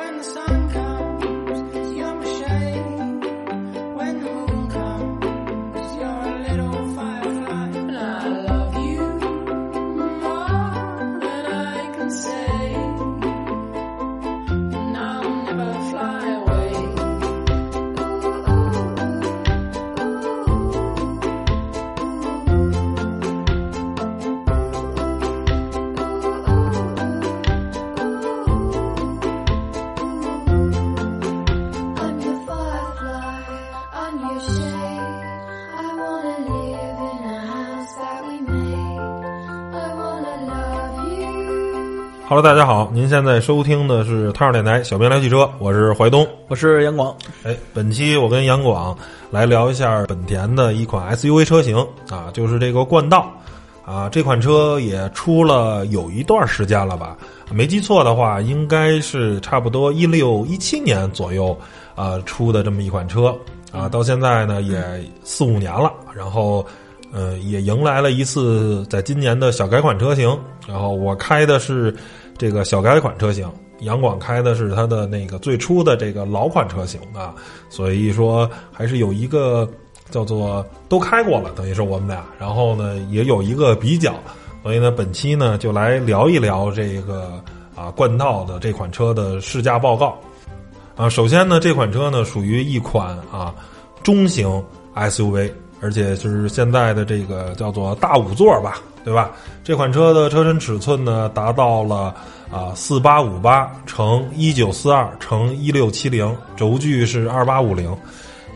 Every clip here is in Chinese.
When the sun comes, Hello，大家好，您现在收听的是汤上电台小编聊汽车，我是怀东。我是杨广，哎，本期我跟杨广来聊一下本田的一款 SUV 车型啊，就是这个冠道啊。这款车也出了有一段时间了吧？没记错的话，应该是差不多一六一七年左右啊出的这么一款车啊，到现在呢也四五年了，然后呃也迎来了一次在今年的小改款车型，然后我开的是这个小改款车型。杨广开的是他的那个最初的这个老款车型啊，所以说还是有一个叫做都开过了，等于是我们俩，然后呢也有一个比较，所以呢本期呢就来聊一聊这个啊冠道的这款车的试驾报告啊。首先呢这款车呢属于一款啊中型 SUV，而且就是现在的这个叫做大五座吧，对吧？这款车的车身尺寸呢达到了。啊，四八五八乘一九四二乘一六七零，轴距是二八五零，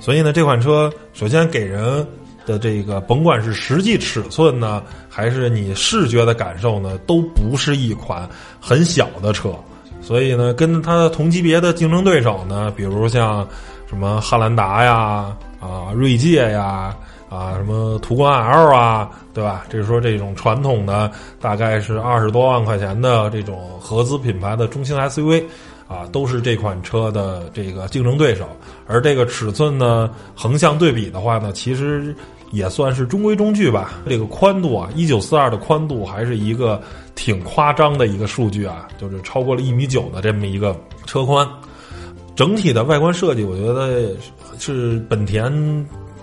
所以呢，这款车首先给人的这个，甭管是实际尺寸呢，还是你视觉的感受呢，都不是一款很小的车。所以呢，跟它同级别的竞争对手呢，比如像什么汉兰达呀、啊锐界呀。啊，什么途观 L 啊，对吧？这是说这种传统的，大概是二十多万块钱的这种合资品牌的中型 SUV，啊，都是这款车的这个竞争对手。而这个尺寸呢，横向对比的话呢，其实也算是中规中矩吧。这个宽度啊，一九四二的宽度还是一个挺夸张的一个数据啊，就是超过了一米九的这么一个车宽。整体的外观设计，我觉得是本田。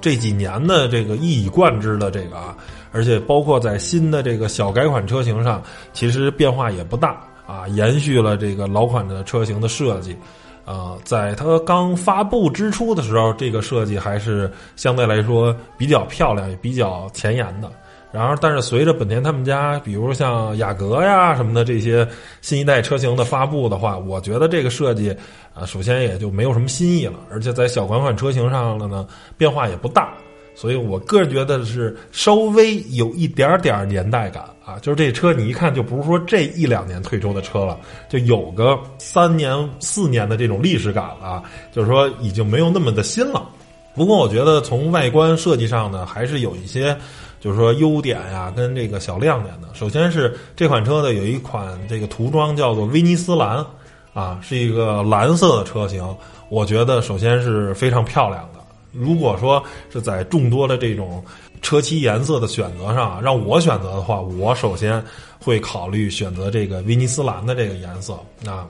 这几年的这个一以贯之的这个啊，而且包括在新的这个小改款车型上，其实变化也不大啊，延续了这个老款的车型的设计，啊，在它刚发布之初的时候，这个设计还是相对来说比较漂亮，也比较前沿的。然而，但是随着本田他们家，比如像雅阁呀什么的这些新一代车型的发布的话，我觉得这个设计啊，首先也就没有什么新意了，而且在小款款车型上了呢，变化也不大，所以我个人觉得是稍微有一点点年代感啊，就是这车你一看就不是说这一两年推出的车了，就有个三年四年的这种历史感了，啊就是说已经没有那么的新了。不过我觉得从外观设计上呢，还是有一些。就是说优点呀，跟这个小亮点的。首先是这款车呢，有一款这个涂装叫做威尼斯蓝，啊，是一个蓝色的车型。我觉得首先是非常漂亮的。如果说是在众多的这种车漆颜色的选择上，让我选择的话，我首先会考虑选择这个威尼斯蓝的这个颜色啊。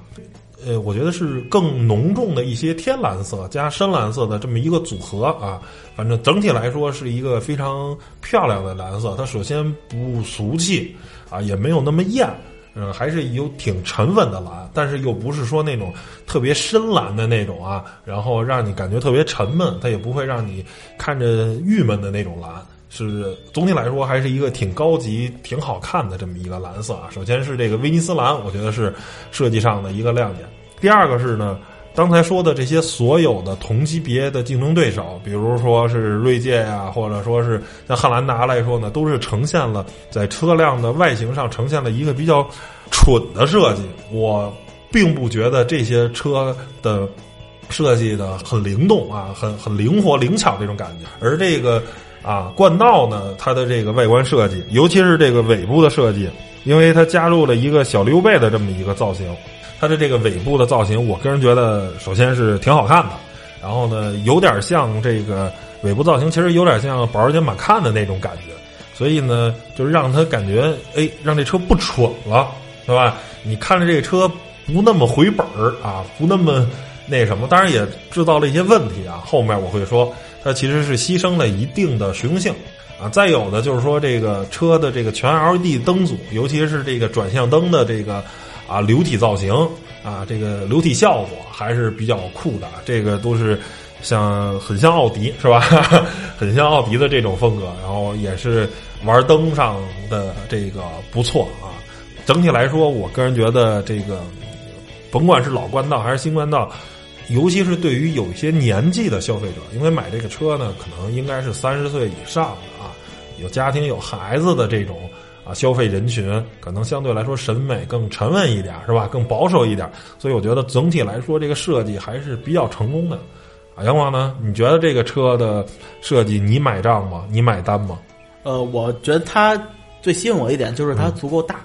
呃，我觉得是更浓重的一些天蓝色加深蓝色的这么一个组合啊，反正整体来说是一个非常漂亮的蓝色。它首先不俗气啊，也没有那么艳，嗯，还是有挺沉稳的蓝，但是又不是说那种特别深蓝的那种啊，然后让你感觉特别沉闷，它也不会让你看着郁闷的那种蓝。是总体来说还是一个挺高级、挺好看的这么一个蓝色啊。首先是这个威尼斯蓝，我觉得是设计上的一个亮点。第二个是呢，刚才说的这些所有的同级别的竞争对手，比如说是锐界啊，或者说是像汉兰达来说呢，都是呈现了在车辆的外形上呈现了一个比较蠢的设计。我并不觉得这些车的设计的很灵动啊，很很灵活灵巧这种感觉，而这个。啊，冠道呢，它的这个外观设计，尤其是这个尾部的设计，因为它加入了一个小溜背的这么一个造型，它的这个尾部的造型，我个人觉得首先是挺好看的，然后呢，有点像这个尾部造型，其实有点像保时捷马看的那种感觉，所以呢，就是让它感觉，哎，让这车不蠢了，对吧？你看着这个车不那么回本儿啊，不那么那什么，当然也制造了一些问题啊。后面我会说，它其实是牺牲了一定的实用性啊。再有的就是说，这个车的这个全 LED 灯组，尤其是这个转向灯的这个啊流体造型啊，这个流体效果还是比较酷的。这个都是像很像奥迪是吧？很像奥迪的这种风格，然后也是玩灯上的这个不错啊。整体来说，我个人觉得这个，甭管是老冠道还是新冠道，尤其是对于有一些年纪的消费者，因为买这个车呢，可能应该是三十岁以上的啊，有家庭有孩子的这种啊消费人群，可能相对来说审美更沉稳一点，是吧？更保守一点，所以我觉得总体来说，这个设计还是比较成功的。啊，杨光呢？你觉得这个车的设计你买账吗？你买单吗？呃，我觉得它最吸引我一点就是它足够大，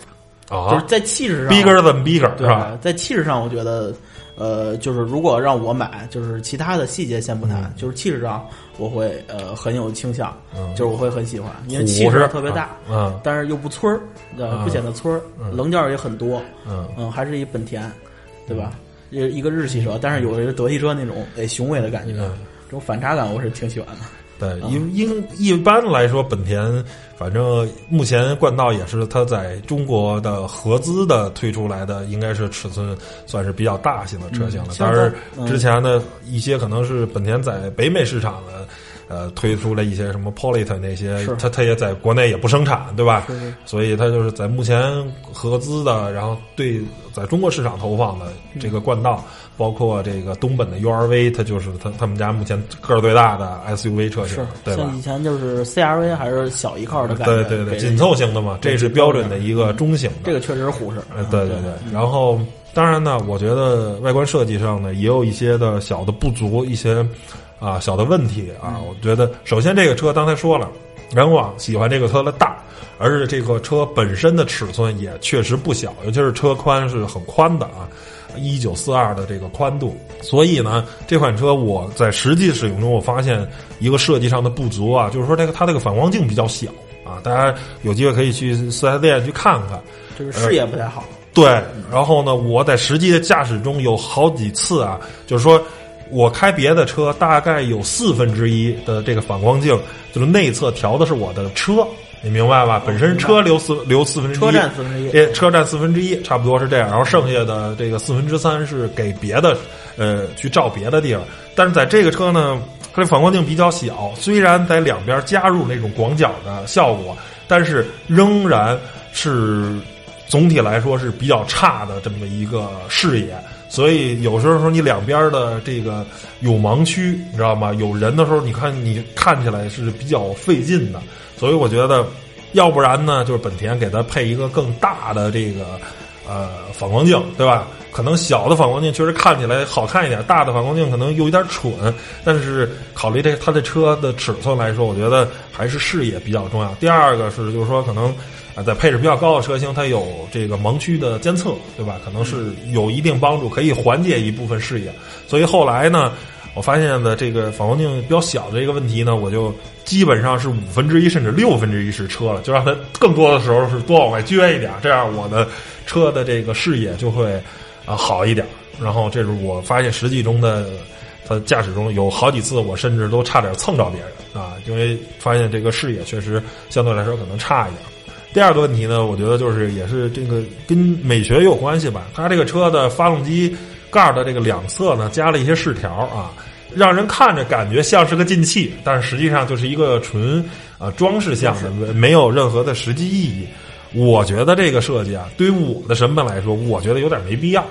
啊，就是在气势上 bigger than bigger 是对吧？在气势上，我觉得，呃，就是如果让我买，就是其他的细节先不谈，就是气势上我会呃很有倾向，嗯就是我会很喜欢，因为气势是特别大，嗯但是又不村儿，呃，嗯不显得村儿，棱角也很多，嗯嗯，还是一本田，对吧？一一个日系车，但是有一个德系车那种诶雄伟的感觉，嗯。这种反差感我是挺喜欢的。对，因因一般来说，本田反正目前冠道也是它在中国的合资的推出来的，应该是尺寸算是比较大型的车型了。嗯当然嗯，之前的一些可能是本田在北美市场的。呃，推出了一些什么 Polite 那些是，它它也在国内也不生产，对吧？是是所以它就是在目前合资的，然后对在中国市场投放的这个冠道，包括这个东本的 URV，它就是它他们家目前个儿最大的 SUV 车型是，，对吧像以？前就是 CRV 还是小一号的感觉，对对对，紧凑型的嘛，这是标准的一个中型的。这个确实是虎式。呃，对对对。然后，当然呢，我觉得外观设计上呢也有一些的小的不足，一些啊小的问题啊。我觉得，首先这个车刚才说了，人广喜欢这个车的大，而是这个车本身的尺寸也确实不小，尤其是车宽是很宽的啊。一九四二的这个宽度，所以呢，这款车我在实际使用中，我发现一个设计上的不足啊，就是说这个它这个反光镜比较小啊，大家有机会可以去四 S 店去看看。就是视野不太好。对，然后呢，我在实际的驾驶中有好几次啊，就是说我开别的车，大概有四分之一的这个反光镜，就是内侧调的是我的车，你明白吧？本身车留四留四分之一，车占四分之一呃，车占四分之一，差不多是这样。然后剩下的这个四分之三是给别的，呃，去照别的地方。但是在这个车呢，它的反光镜比较小，虽然在两边加入那种广角的效果，但是仍然是总体来说是比较差的这么一个视野。所以有时候说你两边的这个有盲区，你知道吗？有人的时候，你看你看起来是比较费劲的。所以我觉得，要不然呢，就是本田给它配一个更大的这个呃反光镜，对吧？可能小的反光镜确实看起来好看一点，大的反光镜可能有一点蠢。但是考虑这它的车的尺寸来说，我觉得还是视野比较重要。第二个是就是说可能。啊，在配置比较高的车型，它有这个盲区的监测，对吧？可能是有一定帮助，可以缓解一部分视野。所以后来呢，我发现的这个反光镜比较小的这个问题呢，我就基本上是五分之一甚至六分之一是车了，就让它更多的时候是多往外撅一点，这样我的车的这个视野就会啊好一点。然后这是我发现实际中的。它驾驶中有好几次，我甚至都差点蹭着别人啊，因为发现这个视野确实相对来说可能差一点。第二个问题呢，我觉得就是也是这个跟美学有关系吧。它这个车的发动机盖的这个两侧呢，加了一些饰条啊，让人看着感觉像是个进气，但是实际上就是一个纯啊装饰项的，没有任何的实际意义。我觉得这个设计啊，对于我的审美来说，我觉得有点没必要。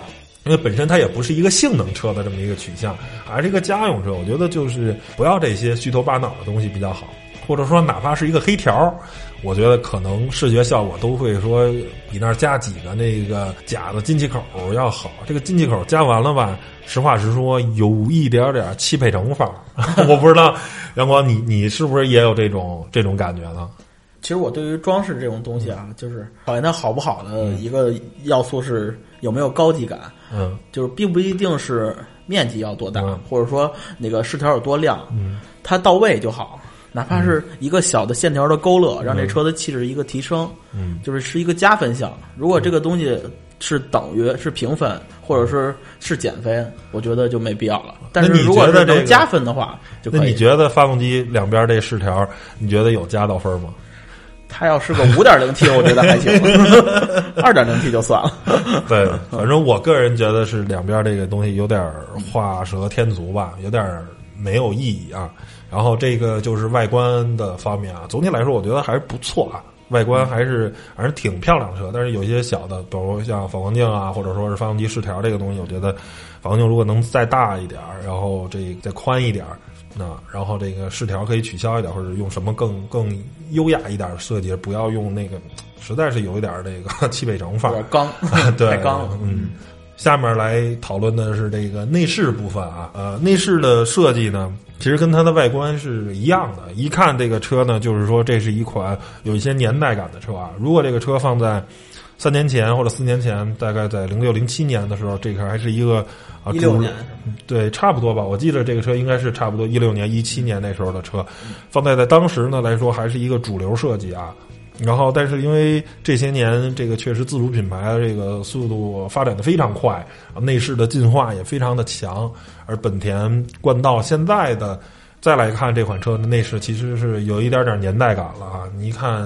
因为本身它也不是一个性能车的这么一个取向，而是一个家用车。我觉得就是不要这些虚头巴脑的东西比较好，或者说哪怕是一个黑条，我觉得可能视觉效果都会说比那儿加几个那个假的进气口要好。这个进气口加完了吧，实话实说有一点点汽配城范儿。我不知道阳光你你是不是也有这种这种感觉呢？其实我对于装饰这种东西啊，就是考验它好不好的一个要素是有没有高级感，嗯就是并不一定是面积要多大，嗯或者说那个饰条有多亮，嗯它到位就好。哪怕是一个小的线条的勾勒，让这车的气质一个提升，嗯就是是一个加分项。如果这个东西是等于是平分，或者是是减分，我觉得就没必要了。但是你如果是能加分的话，就可你觉得发动机两边这饰条，你觉得有加到分吗？它要是个五点零 T，我觉得还行，二点零 T 就算了。对，反正我个人觉得是两边这个东西有点画蛇添足吧，有点没有意义啊。然后这个就是外观的方面啊，总体来说我觉得还是不错啊，外观还是还是挺漂亮的车。但是有一些小的，比如像反光镜啊，或者说是发动机饰条这个东西，我觉得反光镜如果能再大一点儿，然后这再宽一点儿。那然后这个饰条可以取消一点，或者用什么更更优雅一点的设计，不要用那个，实在是有一点这个汽配城范儿有点。刚，对，太刚。嗯，下面来讨论的是这个内饰部分啊，呃，内饰的设计呢，其实跟它的外观是一样的。一看这个车呢，就是说这是一款有一些年代感的车啊。如果这个车放在三年前或者四年前，大概在零六零七年的时候，这个还是一个啊主一六年，对，差不多吧。我记得这个车应该是差不多一六年、一七年那时候的车，放在在当时呢来说，还是一个主流设计啊。然后，但是因为这些年这个确实自主品牌的这个速度发展的非常快，内饰的进化也非常的强，而本田冠道现在的再来看这款车的内饰，其实是有一点点年代感了啊！你一看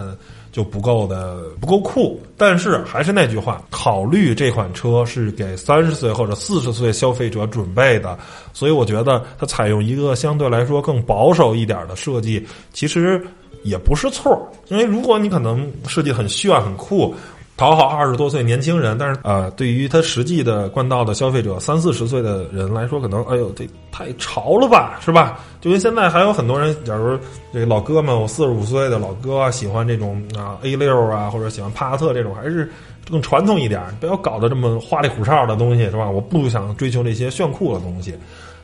就不够的不够酷。但是还是那句话，考虑这款车是给三十岁或者四十岁消费者准备的，所以我觉得它采用一个相对来说更保守一点的设计，其实也不是错。因为如果你可能设计很炫很酷。讨好二十多岁年轻人，但是呃，对于他实际的冠道的消费者三四十岁的人来说，可能哎呦这太潮了吧，是吧？就跟现在还有很多人，假如这老哥们，我四十五岁的老哥啊，喜欢这种啊 A 六啊，或者喜欢帕萨特这种，还是更传统一点，不要搞得这么花里胡哨的东西，是吧？我不想追求这些炫酷的东西。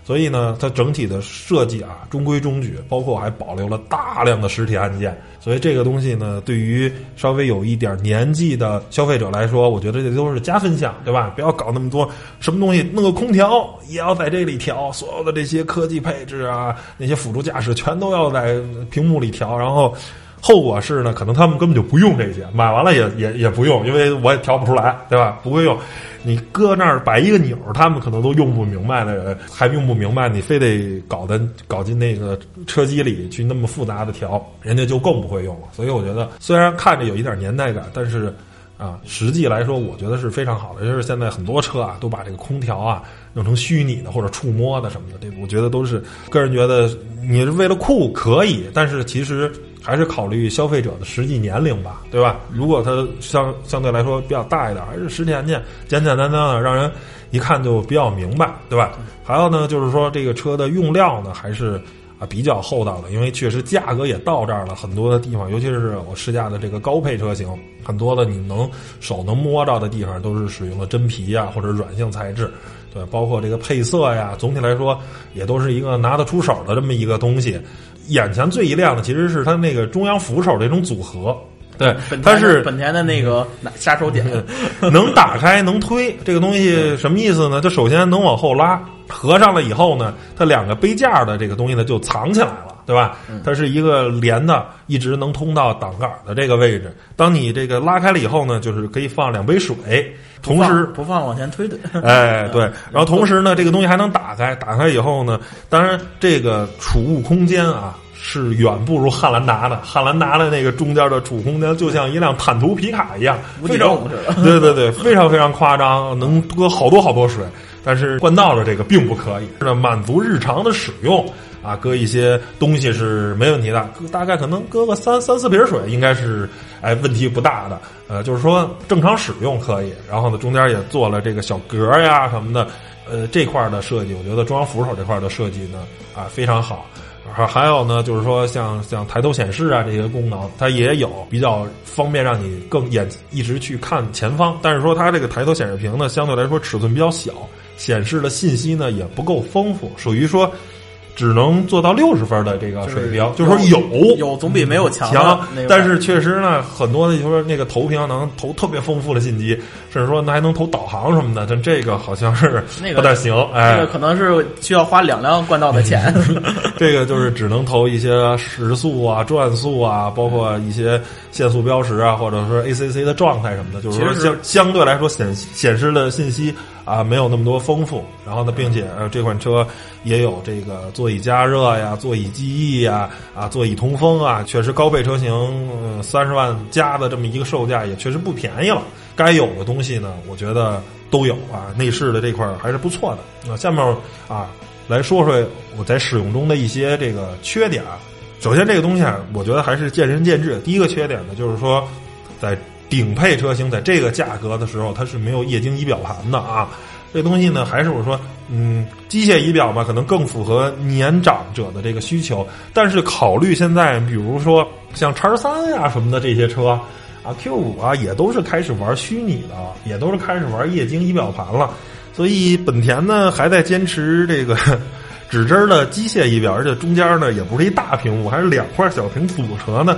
所以呢，它整体的设计啊，中规中矩，包括还保留了大量的实体按键。所以这个东西呢，对于稍微有一点年纪的消费者来说，我觉得这都是加分项，对吧？不要搞那么多什么东西，弄个空调也要在这里调，所有的这些科技配置啊，那些辅助驾驶全都要在屏幕里调，然后。后果是呢，可能他们根本就不用这些，买完了也也也不用，因为我也调不出来，对吧？不会用，你搁那儿摆一个钮，他们可能都用不明白的人，还用不明白，你非得搞的搞进那个车机里去那么复杂的调，人家就更不会用了。所以我觉得，虽然看着有一点年代感，但是啊，实际来说，我觉得是非常好的。就是现在很多车啊，都把这个空调啊弄成虚拟的或者触摸的什么的，这我觉得都是个人觉得你是为了酷可以，但是其实。还是考虑消费者的实际年龄吧，对吧？如果它相相对来说比较大一点，还是实体按键，简简单单的，让人一看就比较明白，对吧？还有呢，就是说这个车的用料呢，还是啊比较厚道的，因为确实价格也到这儿了，很多的地方，尤其是我试驾的这个高配车型，很多的你能手能摸着的地方，都是使用了真皮呀或者软性材质，对，包括这个配色呀，总体来说也都是一个拿得出手的这么一个东西。眼前最一亮的其实是它那个中央扶手这种组合，对，它是本田的那个杀手锏，能打开能推，这个东西什么意思呢？它首先能往后拉，合上了以后呢，它两个杯架的这个东西呢就藏起来了，对吧？它是一个连的，一直能通到挡杆的这个位置。当你这个拉开了以后呢，就是可以放两杯水，同时不放往前推的，哎，对，然后同时呢，这个东西还能打开，打开以后呢，当然这个储物空间啊是远不如汉兰达的，汉兰达的那个中间的储物空间就像一辆坦途皮卡一样，非常。对对对，非常非常夸张，能搁好多好多水。但是冠道的这个并不可以，是满足日常的使用啊，搁一些东西是没问题的，大概可能搁个三三四瓶水，应该是哎问题不大的。呃，就是说正常使用可以。然后呢，中间也做了这个小格呀什么的，呃，这块的设计，我觉得中央扶手这块的设计呢啊非常好。还还有呢，就是说像像抬头显示啊这些功能，它也有比较方便让你更眼一直去看前方。但是说它这个抬头显示屏呢，相对来说尺寸比较小，显示的信息呢也不够丰富，属于说只能做到六十分的这个水平，就是说有有总比没有强强，但是确实呢，很多的就是那个投屏能投特别丰富的信息，甚至说那还能投导航什么的，但这个好像是那个不太行，哎，这个可能是需要花两辆冠道的钱。这个就是只能投一些时速啊、转速啊，包括一些限速标识啊，或者说 ACC 的状态什么的，就是说相相对来说显显示的信息啊没有那么多丰富。然后呢，并且这款车也有这个座椅加热呀、座椅记忆呀、啊座椅通风啊，确实高配车型三十、万加的这么一个售价也确实不便宜了。该有的东西呢，我觉得都有啊，内饰的这块还是不错的。那下面啊。来说说我在使用中的一些这个缺点。首先，这个东西啊，我觉得还是见仁见智。第一个缺点呢，就是说，在顶配车型在这个价格的时候，它是没有液晶仪表盘的啊。这东西呢，还是我说，嗯，机械仪表嘛，可能更符合年长者的这个需求。但是考虑现在，比如说像叉三呀什么的这些车啊，Q 五啊，也都是开始玩虚拟的，也都是开始玩液晶仪表盘了。所以本田呢还在坚持这个 指针的机械仪表，而且中间呢也不是一大屏幕，还是两块小屏组成呢，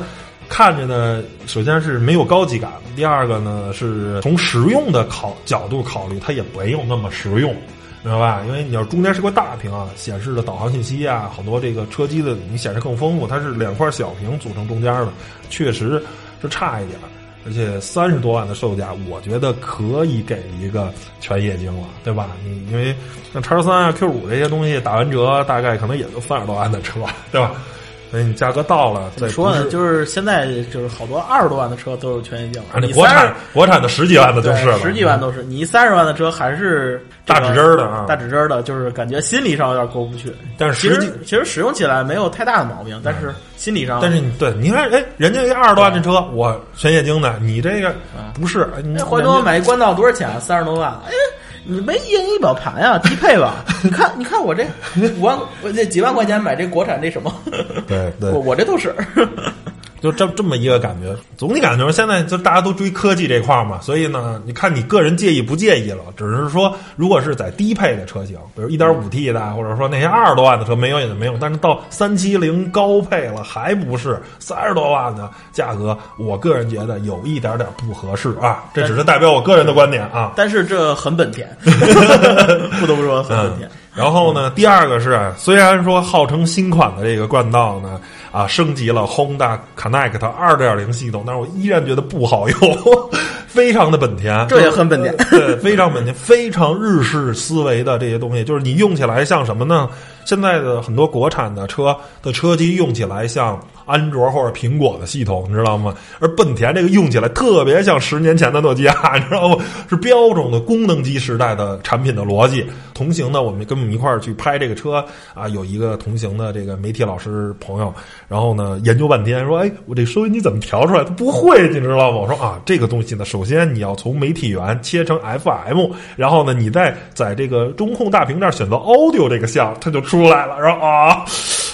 看着呢首先是没有高级感，第二个呢是从实用的考角度考虑，它也没有那么实用，明白吧？因为你要中间是块大屏啊，显示的导航信息啊，好多这个车机的你显示更丰富，它是两块小屏组成中间的，确实是差一点。而且三十多万的售价，我觉得可以给一个全液晶了，对吧？你因为像叉三啊、Q 五这些东西打完折，大概可能也就三十多万的车，对吧？所以你价格到了，再说呢，就是现在就是好多二十多万的车都有全液晶，啊，你国产国产的十几万的就是了，十几万都是。你三十万的车还是大指针的啊，大指针的，就是感觉心理上有点过不去。但是其实其实使用起来没有太大的毛病，但是心理上，但是你对，你看，哎，人家一二十多万的车，我全液晶的，你这个不是？你回头买一冠道多少钱？啊三十多万，哎。你没液晶仪表盘呀，低配吧？你看，你看我这五万，我这几万块钱买这国产这什么？对对，我我这都是。就这这么一个感觉，总体感觉现在就大家都追科技这块嘛，所以呢，你看你个人介意不介意了？只是说，如果是在低配的车型，比如一点五 T 的，或者说那些二十多万的车没有也就没有，但是到三七零高配了，还不是三十多万的价格，我个人觉得有一点点不合适啊。这只是代表我个人的观点啊。但是这很本田，不得不说很本田。然后呢，第二个是，虽然说号称新款的这个冠道呢，啊，升级了 Honda Connect 二点零系统，但是我依然觉得不好用，非常的本田，这也很本田，对，非常本田，非常日式思维的这些东西，就是你用起来像什么呢？现在的很多国产的车的车机用起来像安卓或者苹果的系统，你知道吗？而本田这个用起来特别像十年前的诺基亚，你知道吗？是标准的功能机时代的产品的逻辑。同行呢，我们跟我们一块儿去拍这个车啊，有一个同行的这个媒体老师朋友，然后呢研究半天，说：“哎，我这收音机怎么调出来？他不会，你知道吗？”我说：“啊，这个东西呢，首先你要从媒体源切成 FM，然后呢，你再在这个中控大屏这儿选择 Audio 这个项，它就出。”出来了，然后啊，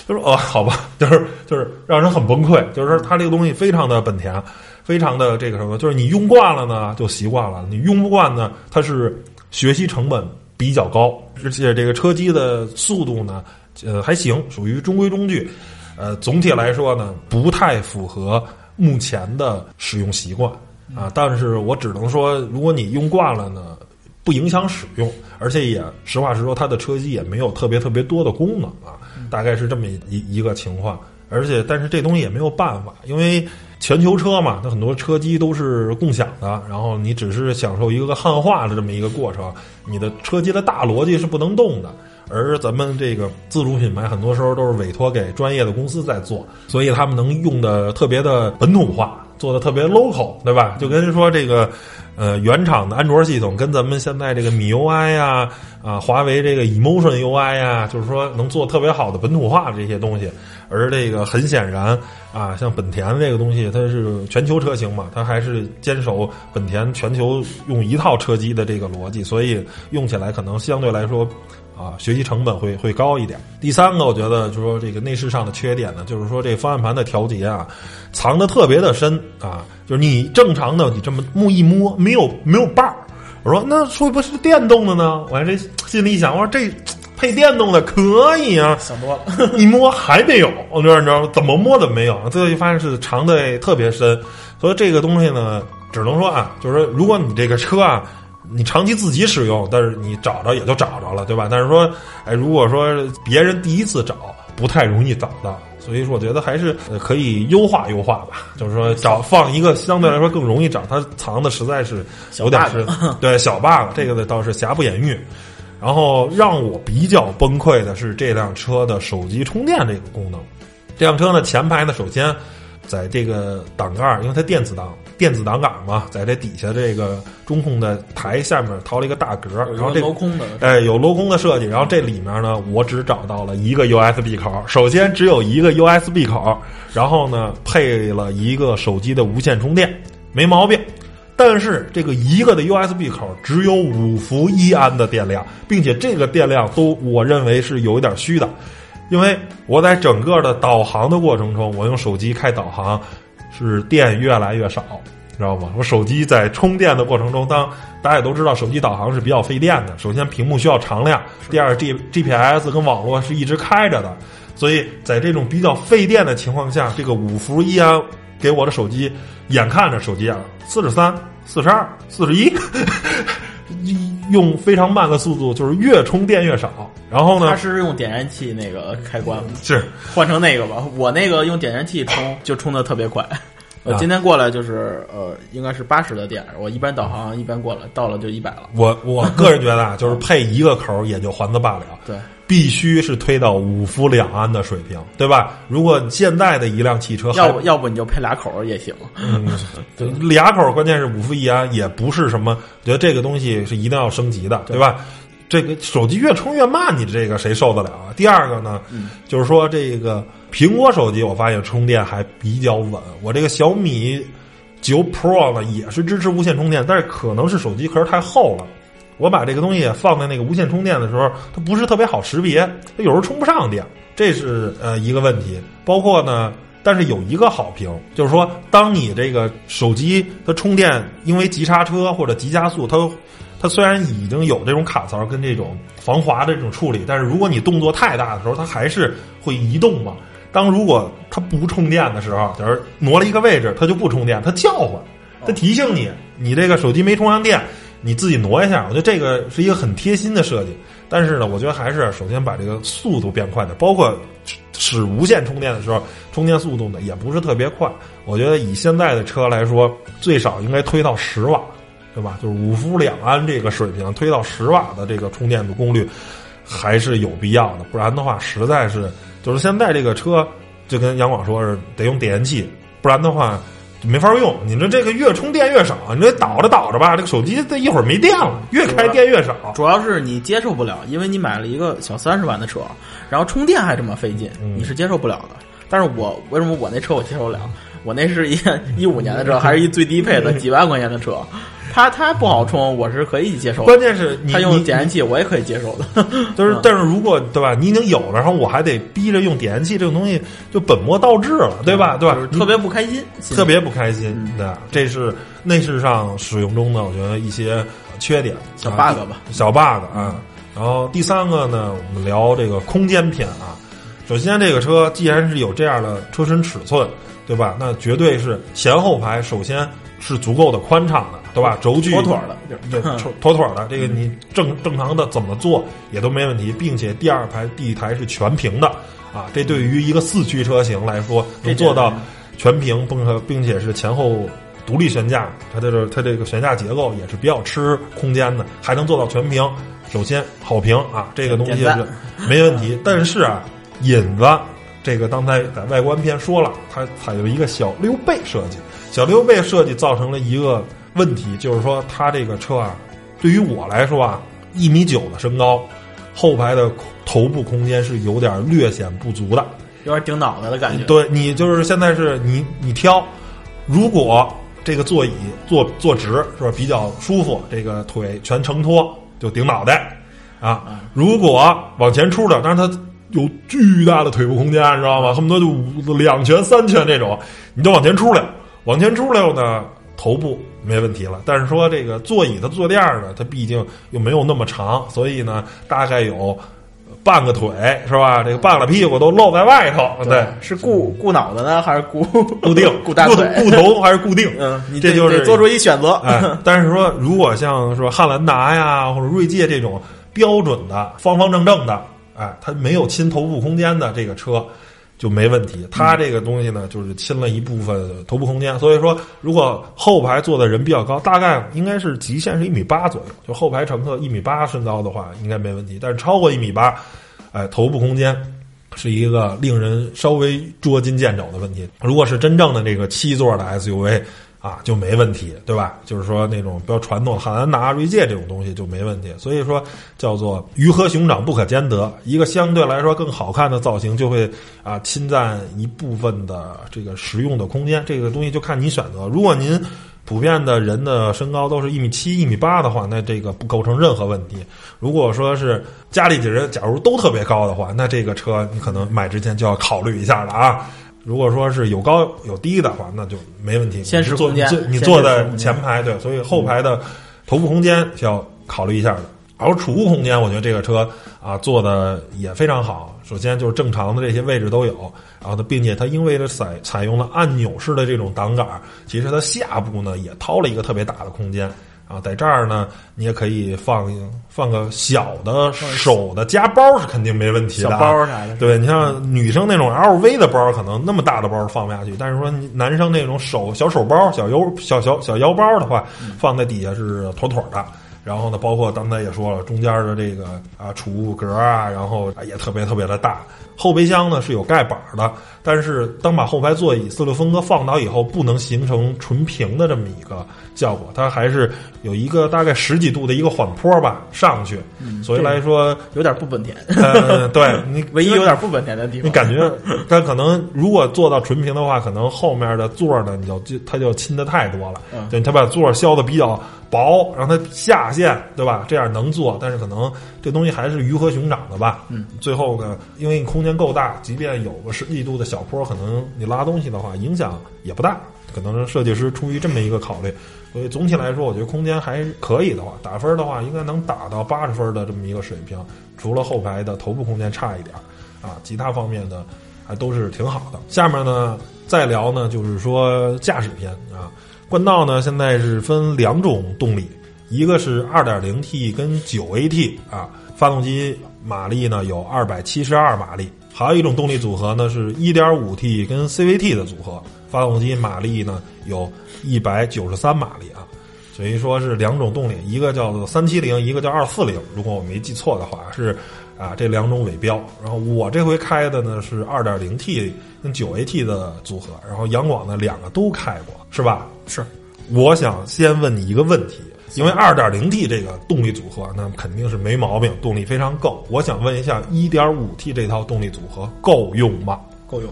就说哦，好吧，就是就是让人很崩溃，就是说它这个东西非常的本田，非常的这个什么，就是你用惯了呢就习惯了，你用不惯呢，它是学习成本比较高，而且这个车机的速度呢，呃还行，属于中规中矩，呃，总体来说呢，不太符合目前的使用习惯啊，但是我只能说，如果你用惯了呢。不影响使用，而且也实话实说，它的车机也没有特别特别多的功能啊，大概是这么一一个情况。而且，但是这东西也没有办法，因为全球车嘛，它很多车机都是共享的，然后你只是享受一个个汉化的这么一个过程，你的车机的大逻辑是不能动的。而咱们这个自主品牌，很多时候都是委托给专业的公司在做，所以他们能用的特别的本土化，做的特别 local，对吧？就跟说这个。呃，原厂的安卓系统跟咱们现在这个 MIUI 呀，啊，华为这个 Emotion UI 呀，就是说能做特别好的本土化这些东西。而这个很显然啊，像本田这个东西，它是全球车型嘛，它还是坚守本田全球用一套车机的这个逻辑，所以用起来可能相对来说。啊，学习成本会会高一点。第三个，我觉得就是说这个内饰上的缺点呢，就是说这方向盘的调节啊，藏的特别的深啊，就是你正常的你这么摸一摸，没有没有把儿。我说那会不是电动的呢？我还这心里一想，我说这。配电动的可以啊，想多了。一摸还没有，你知道你知道吗？怎么摸怎么没有，最后一发现是藏的特别深，所以这个东西呢，只能说啊，就是说，如果你这个车啊，你长期自己使用，但是你找着也就找着了，对吧？但是说，哎，如果说别人第一次找，不太容易找到，所以说我觉得还是呃可以优化优化吧，就是说找放一个相对来说更容易找，它藏的实在是有点是对小 bug，这个倒是瑕不掩瑜。然后让我比较崩溃的是这辆车的手机充电这个功能。这辆车呢，前排呢，首先在这个挡杆儿，因为它电子档电子挡杆嘛，在这底下这个中控的台下面掏了一个大格儿，然后这镂空的，哎，有镂空的设计，然后这里面呢，我只找到了一个 USB 口。首先只有一个 USB 口，然后呢配了一个手机的无线充电，没毛病。但是这个一个的 USB 口只有五伏一安的电量，并且这个电量都我认为是有一点虚的，因为我在整个的导航的过程中，我用手机开导航是电越来越少，你知道吗？我手机在充电的过程中，当大家也都知道，手机导航是比较费电的。首先，屏幕需要常亮；第二，G GPS 跟网络是一直开着的。所以在这种比较费电的情况下，这个五伏一安给我的手机，眼看着手机啊，四十三、四十二、四十一，用非常慢的速度，就是越充电越少。然后它呢，是用点燃器那个开关吗，是换成那个吧。我那个用点燃器充就充的特别快。我啊今天过来就是呃，应该是八十的电，我一般导航一般过来到了就一百了。我我个人觉得啊，就是配一个口儿也就还则罢了。对，必须是推到五伏两安的水平，对吧？如果现在的一辆汽车要不要不你就配俩口也行。嗯，俩口，关键是五伏一安，也不是什么，我觉得这个东西是一定要升级的，对吧？这个手机越充越慢，你这个谁受得了啊？第二个呢，就是说这个苹果手机，我发现充电还比较稳。我这个小米九 Pro 呢，也是支持无线充电，但是可能是手机壳太厚了。我把这个东西放在那个无线充电的时候，它不是特别好识别，它有时候充不上电，这是呃一个问题。包括呢，但是有一个好评，就是说，当你这个手机它充电，因为急刹车或者急加速，它它虽然已经有这种卡槽跟这种防滑的这种处理，但是如果你动作太大的时候，它还是会移动嘛。当如果它不充电的时候，假如挪了一个位置，它就不充电，它叫唤，它提醒你，你这个手机没充上电，你自己挪一下。我觉得这个是一个很贴心的设计。但是呢，我觉得还是首先把这个速度变快点，包括使无线充电的时候，充电速度呢也不是特别快。我觉得以现在的车来说，最少应该推到十瓦，对吧？就是五伏两安这个水平，推到十瓦的这个充电的功率还是有必要的。不然的话，实在是就是现在这个车就跟杨广说是得用点烟器，不然的话。就没法用，你这这个越充电越少，你这倒着倒着吧，这个手机这一会儿没电了，越开电越少。主要是你接受不了，因为你买了一个小三十万的车，然后充电还这么费劲，嗯你是接受不了的。但是我为什么我那车我接受了？我那是一一五年的车，还是一最低配的 几万块钱的车，它它不好充，我是可以接受的。关键是你它用点燃器，我也可以接受的。就是，但是如果对吧，你已经有了，然后我还得逼着用点烟器，这种东西就本末倒置了，对吧？对吧就是？特别不开心，特别不开心对，这是内饰上使用中的我觉得一些缺点小啊 bug 吧。小 bug 啊。然后第三个呢，我们聊这个空间篇啊。首先，这个车既然是有这样的车身尺寸，对吧？那绝对是前后排首先是足够的宽敞的，对吧？轴距妥妥的，对，妥妥妥的，这个你正正常的怎么做也都没问题，并且第二排地台是全屏的啊，这对于一个四驱车型来说，能做到全屏，并且并且是前后独立悬架，它这个它这个悬架结构也是比较吃空间的，还能做到全屏。首先好评啊，这个东西是没问题，但是啊，引子这个刚才在外观篇说了，它采用一个小溜背设计，小溜背设计造成了一个问题，就是说它这个车啊，对于我来说啊，一米九的身高，后排的头部空间是有点略显不足的。有点顶脑袋的感觉。对你就是现在是你你挑，如果这个座椅坐坐直是吧比较舒服，这个腿全承托就顶脑袋啊。如果往前出点，但是它有巨大的腿部空间，你知道吗？恨不得就五两拳三拳这种，你就往前出来，往前出来呢，头部没问题了。但是说这个座椅的坐垫呢，它毕竟又没有那么长，所以呢，大概有半个腿是吧？这个半个屁股都露在外头，对，是固固脑袋呢，还是固固定 固大固腿？固头还是固定？嗯，你这就是做出一选择。哎，但是说，如果像说汉兰达呀或者锐界这种标准的方方正正的，哎，它没有亲头部空间的这个车就没问题。它这个东西呢，就是侵了一部分头部空间，所以说，如果后排坐的人比较高，大概应该是极限是一米八左右，就后排乘客一米八身高的话，应该没问题。但是超过一米八，哎，头部空间。是一个令人稍微捉襟见肘的问题。如果是真正的这个七座的 SUV 啊，就没问题，对吧？就是说那种比较传统的汉兰达、锐界这种东西就没问题。所以说叫做鱼和熊掌不可兼得，一个相对来说更好看的造型就会啊侵占一部分的这个实用的空间。这个东西就看你选择。如果您普遍的人的身高都是一米七、一米八的话，那这个不构成任何问题。如果说是家里几人，假如都特别高的话，那这个车你可能买之前就要考虑一下了啊。如果说是有高有低的话，那就没问题。先是坐空间你坐你坐在前排，对，所以后排的头部空间是要考虑一下的。而储物空间，我觉得这个车啊做的也非常好。首先就是正常的这些位置都有，然后它并且它因为它采采用了按钮式的这种挡杆，其实它下部呢也掏了一个特别大的空间。然后在这儿呢，你也可以放放个小的手的夹包是肯定没问题的、包啥的，对你像女生那种 LV 的包，可能那么大的包放不下去，但是说男生那种手小手包、小腰小小小腰包的话，放在底下是妥妥的。然后呢，包括刚才也说了，中间的这个啊储物格啊，然后啊也特别特别的大。后备箱呢是有盖板的，但是当把后排座椅四六分割放倒以后，不能形成纯平的这么一个效果，它还是有一个大概十几度的一个缓坡吧上去，所以来说，有点不本田，呃，对你唯一有点不本田的地方。你感觉它可能如果做到纯平的话，可能后面的座儿呢，你就就它就侵的太多了。嗯对，它把座儿削的比较薄，让它下陷，对吧？这样能做，但是可能这东西还是鱼和熊掌的吧。嗯，最后呢，因为你空间够大，即便有个十几度的小坡，可能你拉东西的话，影响也不大。可能设计师出于这么一个考虑，所以总体来说，我觉得空间还可以的话，打分的话应该能打到八十分的这么一个水平。除了后排的头部空间差一点，啊，其他方面的还都是挺好的。下面呢再聊呢，就是说驾驶篇啊，冠道呢现在是分两种动力，一个是 2.0T 跟 9AT 啊，发动机马力呢有272马力，还有一种动力组合呢是 1.5T 跟 CVT 的组合，发动机马力呢有193马力啊。所以说是两种动力，一个叫做三七零，一个叫二四零。如果我没记错的话，是啊这两种尾标。然后我这回开的呢是二点零 T 跟九 AT 的组合，然后杨广呢两个都开过，是吧？是，我想先问你一个问题，因为二点零 T 这个动力组合那肯定是没毛病，动力非常够。我想问一下，一点五 T 这套动力组合够用吗？够用，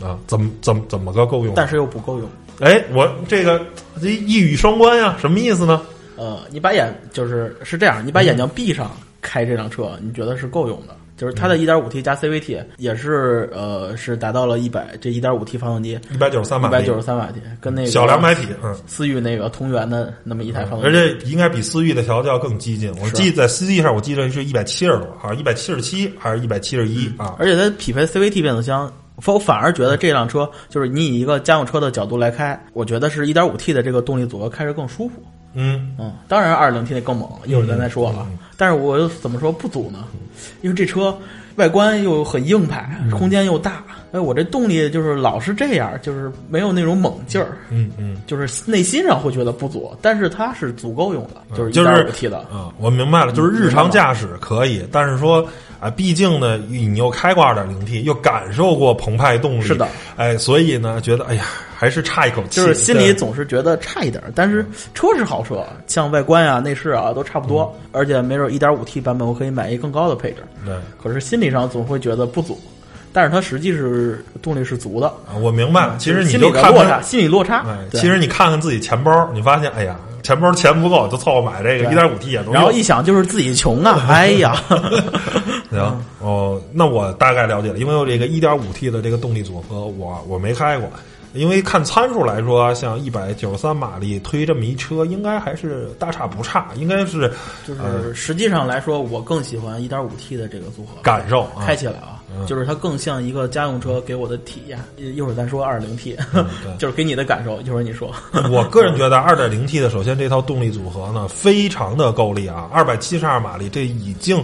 啊，怎么怎么怎么个够用？但是又不够用。哎，我这个这一语双关呀，什么意思呢？呃，你把眼就是是这样，你把眼睛闭上开这辆车，你觉得是够用的。就是它的 1.5T 加 CVT 也是呃是达到了一百这 1.5T 发动机一百九十三马力，一百九十三马力，跟那个小两百匹，嗯。思域那个同源的那么一台发动机，而且应该比思域的调教更激进。我是记在思域上，我记得是一百七十多，好像一百七十七还是一百七十一啊？而且它匹配 CVT 变速箱，我反而觉得这辆车就是你以一个家用车的角度来开，我觉得是一点五 T 的这个动力组合开着更舒服。嗯，嗯，当然 2.0T 那更猛，一会儿咱再说啊。但是我又怎么说不足呢？因为这车外观又很硬派，空间又大，哎，我这动力就是老是这样，就是没有那种猛劲儿。嗯嗯，就是内心上会觉得不足，但是它是足够用的，就是就是 1.5T 的，啊，我明白了，就是日常驾驶可以，但是说啊，毕竟呢，你又开过二点零 T，又感受过澎湃动力，是的，哎，所以呢，觉得哎呀，还是差一口气，就是心里总是觉得差一点，但是车是好车，像外观啊、内饰啊都差不多，而且没准一点五 T 版本我可以买一更高的配置，对。可是心理上总会觉得不足，但是它实际是动力是足的，啊，我明白了。其实你心就看看理的落差，，心理落差其实你看看自己钱包，你发现哎呀，钱包钱不够，就凑合买这个对。一点五 T 也。然后一想就是自己穷啊，哎呀，行哦，那我大概了解了，因为我这个 1.5T 的这个动力组合，我我没开过，因为看参数来说，像一百九十三马力推这么一车，应该还是大差不差，应该是就是实际上来说，我更喜欢一点五 T 的这个组合感受啊开起来啊，嗯就是它更像一个家用车给我的体验。一一会儿咱说 2.0T，、对就是给你的感受。一会儿你说，我个人觉得，二点零 T 的首先这套动力组合呢，非常的够力啊，二百七十二马力，这已经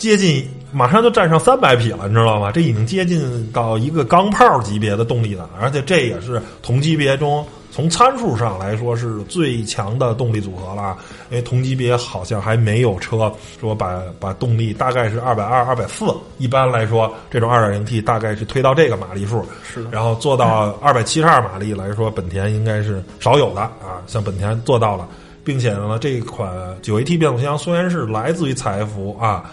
接近马上就站上三百匹了，你知道吗？这已经接近到一个钢炮级别的动力了，而且这也是同级别中从参数上来说是最强的动力组合了。因为同级别好像还没有车说把把动力大概是二百二、二百四，一般来说这种二点零 T 大概是推到这个马力数，是的然后做到二百七十二马力来说，本田应该是少有的啊，像本田做到了，并且呢，这款九 AT 变速箱虽然是来自于采埃孚啊，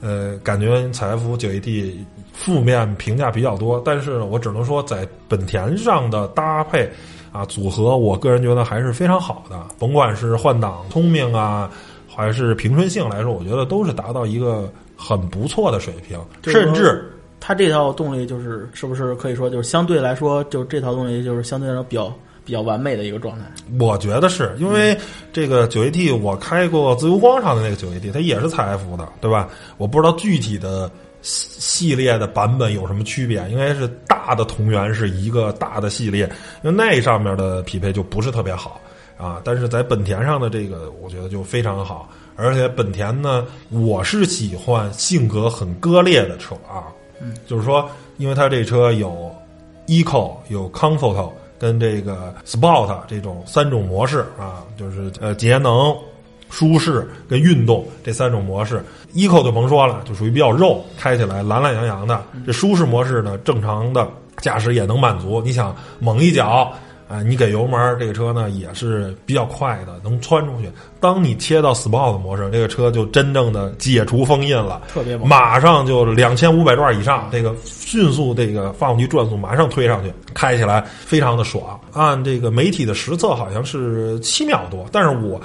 呃，感觉采孚九 AT 负面评价比较多，但是我只能说在本田上的搭配啊组合，我个人觉得还是非常好的，甭管是换挡聪明啊，还是平顺性来说，我觉得都是达到一个很不错的水平，甚至。它这套动力就是是不是可以说就是相对来说，就是这套动力就是相对来说比较比较完美的一个状态。我觉得是因为这个九 AT，我开过自由光上的那个九 AT，它也是采埃孚的，对吧？我不知道具体的系列的版本有什么区别，应该是大的同源是一个大的系列，因为那上面的匹配就不是特别好啊。但是在本田上的这个，我觉得就非常好，而且本田呢，我是喜欢性格很割裂的车啊，嗯，就是说，因为它这车有 Eco 有 Comfort 跟这个 Sport 这种三种模式啊，就是呃节能、舒适跟运动这三种模式。Eco 就甭说了，就属于比较肉，开起来懒懒洋洋的。这舒适模式呢，正常的驾驶也能满足。你想猛一脚。啊，你给油门儿，这个车呢也是比较快的，能窜出去。当你切到 Sport 模式，这个车就真正的解除封印了，特别猛马上就两千五百转以上，这个迅速这个发动机转速马上推上去，开起来非常的爽。按这个媒体的实测好像是七秒多，但是我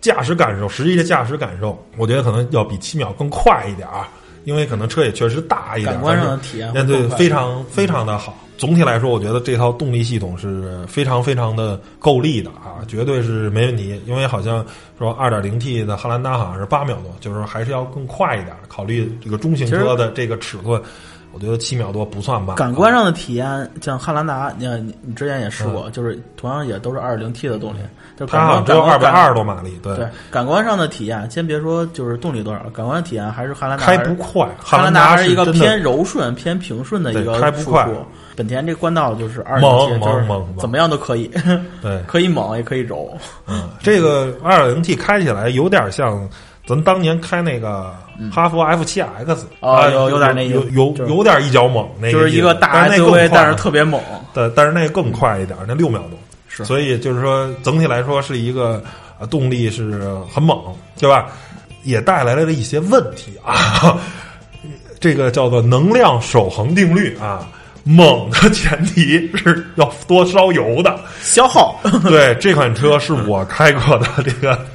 驾驶感受，实际的驾驶感受，我觉得可能要比七秒更快一点儿，因为可能车也确实大一点儿，感官上的体验对，非常非常的好。总体来说，我觉得这套动力系统是非常非常的够力的啊，绝对是没问题。因为好像说 2.0T 的汉兰达好像是八秒多，就是说还是要更快一点。考虑这个中型车的这个尺寸，我觉得七秒多不算慢。感官上的体验，像汉兰达，你你你之前也试过，就是同样也都是二点零 T 的动力，就它好像只有二百二十多马力，对，对感官上的体验，先别说就是动力多少，感官体验还是汉兰达开不快。汉兰达是一个偏柔顺、偏平顺的一个开不快。本田这官道就是二猛零 T，就是猛怎么样都可以，对，可以猛也可以柔。嗯，这个二点零 T 开起来有点像咱当年开那个哈弗 F7X 哦啊，有有点那有有有点一脚猛，那就是一个大 SUV，快但是特别猛。对，但是那个更快一点，那六秒钟。是所以就是说，整体来说是一个呃动力是很猛，对吧？也带来了一些问题啊，这个叫做能量守恒定律啊。猛的前提是要多烧油的，消耗，对，这款车是我开过的这个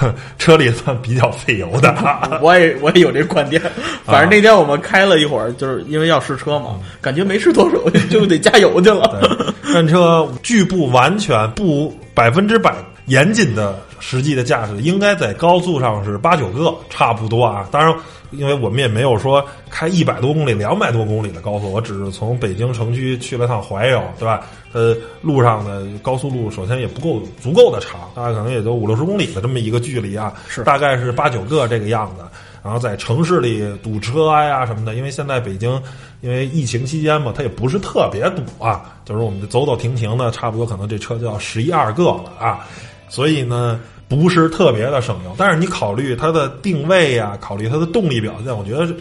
车里算比较费油的。我也我也有这观点。反正那天我们开了一会儿，就是因为要试车嘛，感觉没试多少 就得加油去了。对，这车拒不完全不百分之百严谨的实际的驾驶，应该在高速上是八九个差不多啊。当然，因为我们也没有说开一百多公里、两百多公里的高速，我只是从北京城区去了趟怀柔，对吧？呃，路上的高速路首先也不够足够的长，大概可能也就五六十公里的这么一个距离啊，是大概是八九个这个样子。然后在城市里堵车呀什么的，因为现在北京因为疫情期间嘛，它也不是特别堵啊，就是我们走走停停的，差不多可能这车就要十一二个了啊，所以呢不是特别的省油。但是你考虑它的定位呀，考虑它的动力表现，我觉得是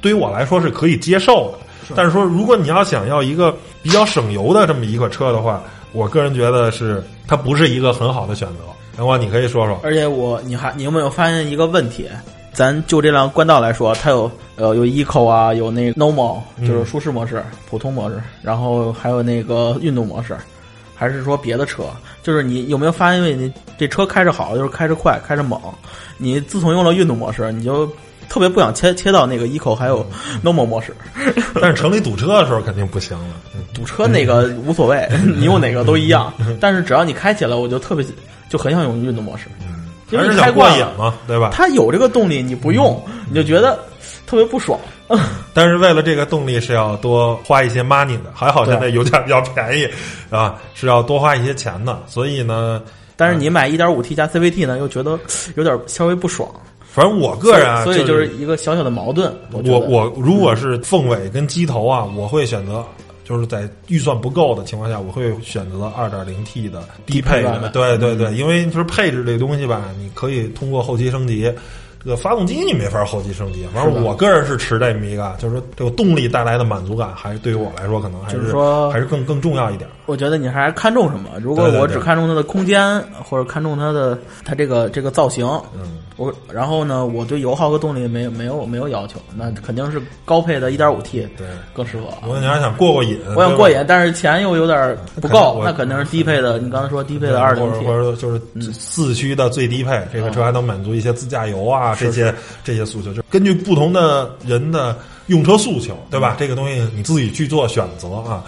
对于我来说是可以接受的。但是说，如果你要想要一个比较省油的这么一个车的话，我个人觉得是它不是一个很好的选择。阳光，你可以说说。而且我，你还你有没有发现一个问题？咱就这辆冠道来说，它有呃有 eco 啊，有那 normal 就是舒适模式、普通模式，然后还有那个运动模式，还是说别的车？就是你有没有发现，你这车开着好，就是开着快，开着猛。你自从用了运动模式，你就特别不想切切到那个 eco 还有 normal 模式。但是城里堵车的时候肯定不行了。嗯堵车那个无所谓，你用哪个都一样。但是只要你开起来，我就特别就很想用运动模式，因为你开过惯了，瘾嘛，对吧？它有这个动力，你不用你就觉得特别不爽。但是为了这个动力是要多花一些 money 的，还好现在油价比较便宜，啊，是要多花一些钱的。所以呢，但是你买 1.5T 加 CVT 呢，又觉得 有点稍微不爽。反正我个人啊，所以就就是一个小小的矛盾。我我我如果是凤尾跟机头啊，我会选择就是在预算不够的情况下，我会选择二点零 T 的低配的。对对对，因为就是配置这东西吧，你可以通过后期升级。这个发动机你没法后期升级，反正我个人是持这么一个，就是说这个动力带来的满足感，还是对于我来说可能还就是说还是更更重要一点。我觉得你还是看重什么？如果我只看重它的空间，或者看重它的它这个这个造型，嗯，我然后呢，我对油耗和动力没有没有没有要求，那肯定是高配的 1.5T 对。更适合我。你还想过过瘾，我想过瘾，但是钱又有点不够，那肯定是低配的。你刚才说低配的二或者0 T，或者就是四驱的最低配，这个车还能满足一些自驾游啊这些这些诉求，就根据不同的人的用车诉求，对吧？这个东西你自己去做选择啊。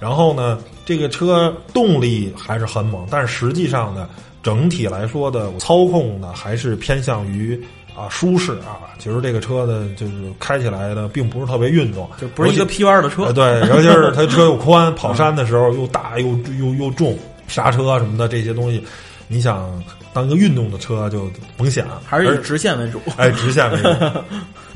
然后呢，这个车动力还是很猛，但是实际上呢，整体来说的操控呢，还是偏向于啊舒适啊。其实这个车呢，就是开起来呢，并不是特别运动，就不是一个尤其屁弯的车呃，。对，尤其是它车又宽，跑山的时候又大又又又重，刹车什么的这些东西，你想当一个运动的车就甭想，还是直线为主。哎直线为主。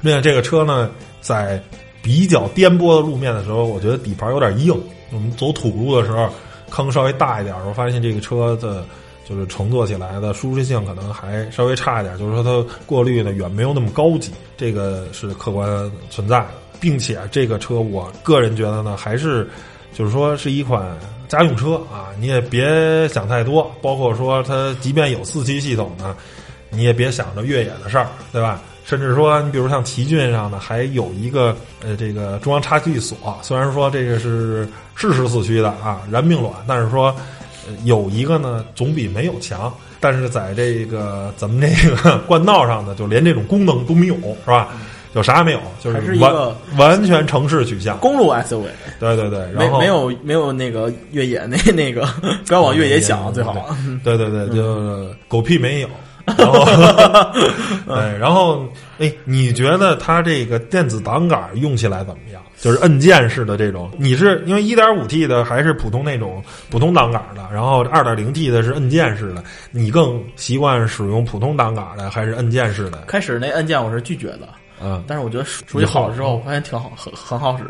另外，这个车呢，在比较颠簸的路面的时候，我觉得底盘有点硬。我们走土路的时候，坑稍微大一点，我发现这个车的。就是乘坐起来的舒适性可能还稍微差一点，就是说它过滤呢远没有那么高级，这个是客观存在的，并且这个车我个人觉得呢，还是就是说是一款家用车啊，你也别想太多，包括说它即便有四驱系统呢，你也别想着越野的事儿，对吧？甚至说，你比如像奇骏上呢，还有一个呃这个中央差距锁，虽然说这个是适时四驱的啊，燃并卵，但是说。呃有一个呢，总比没有强。但是在这个咱们这个冠道上呢，就连这种功能都没有，是吧？就啥也没有，就是一完个完全城市取向。公路 SUV 对对对，然后没没有没有那个越野那那个，不要往越野想最好。对对对，就狗屁没有。然后，对，然后，哎，你觉得它这个电子挡杆用起来怎么样？就是按键式的这种，你是因为一点五 T 的还是普通那种普通挡杆的，然后二点零 T 的是按键式的，你更习惯使用普通挡杆的还是按键式的？开始那按键我是拒绝的，嗯，但是我觉得熟悉好了之后，我发现挺好，很很好使。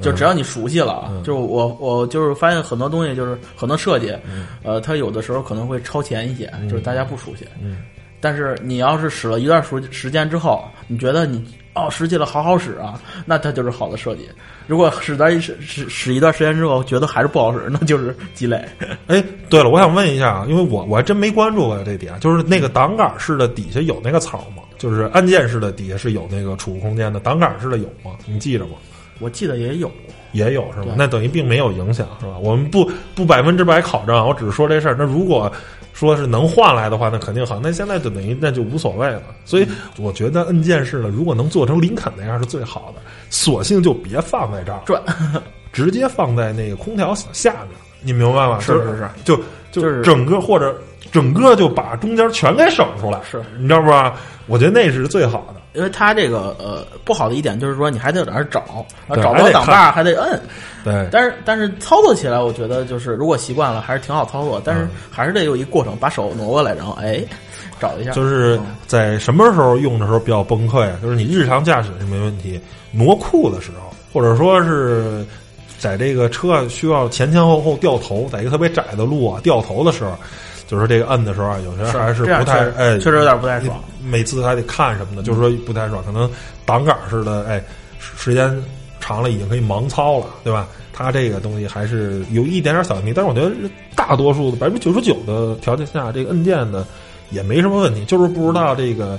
就只要你熟悉了，嗯就是我我就是发现很多东西，就是很多设计，嗯呃，它有的时候可能会超前一些，就是大家不熟悉。嗯，但是你要是使了一段时时间之后，你觉得你哦实际了好好使啊，那它就是好的设计。如果使在使使使一段时间之后，觉得还是不好使，那就是积累。哎，对了，我想问一下啊，因为我我还真没关注过这点，就是那个挡杆式的底下有那个槽吗？就是按键式的底下是有那个储物空间的，挡杆式的有吗？你记着吗？我记得也有，也有是吧？那等于并没有影响是吧？我们不不百分之百考证，我只是说这事儿。那如果说是能换来的话，那肯定好。那现在就等于那就无所谓了。所以我觉得按键式的，如果能做成林肯那样是最好的，索性就别放在这儿，转 直接放在那个空调下面，你明白吗？是就是是就就就是整个或者整个就把中间全给省出来，是你知道吧？我觉得那是最好的。因为它这个呃不好的一点就是说你还得在那儿找，啊找不到挡把儿还得摁。对，但是但是操作起来，我觉得就是如果习惯了还是挺好操作，但是嗯还是得有一过程，把手挪过来，然后哎找一下。就是在什么时候用的时候比较崩溃啊？就是你日常驾驶是没问题，挪库的时候，或者说是在这个车需要前前后后掉头，在一个特别窄的路啊掉头的时候，就是这个摁的时候啊，有些还是不太哎，确实有点不太爽。每次还得看什么的，就是说不太爽，可能挡杆似的，哎，时时间长了已经可以盲操了，对吧？它这个东西还是有一点点小问题，但是我觉得大多数的百分之九十九的条件下，这个按键的也没什么问题，就是不知道这个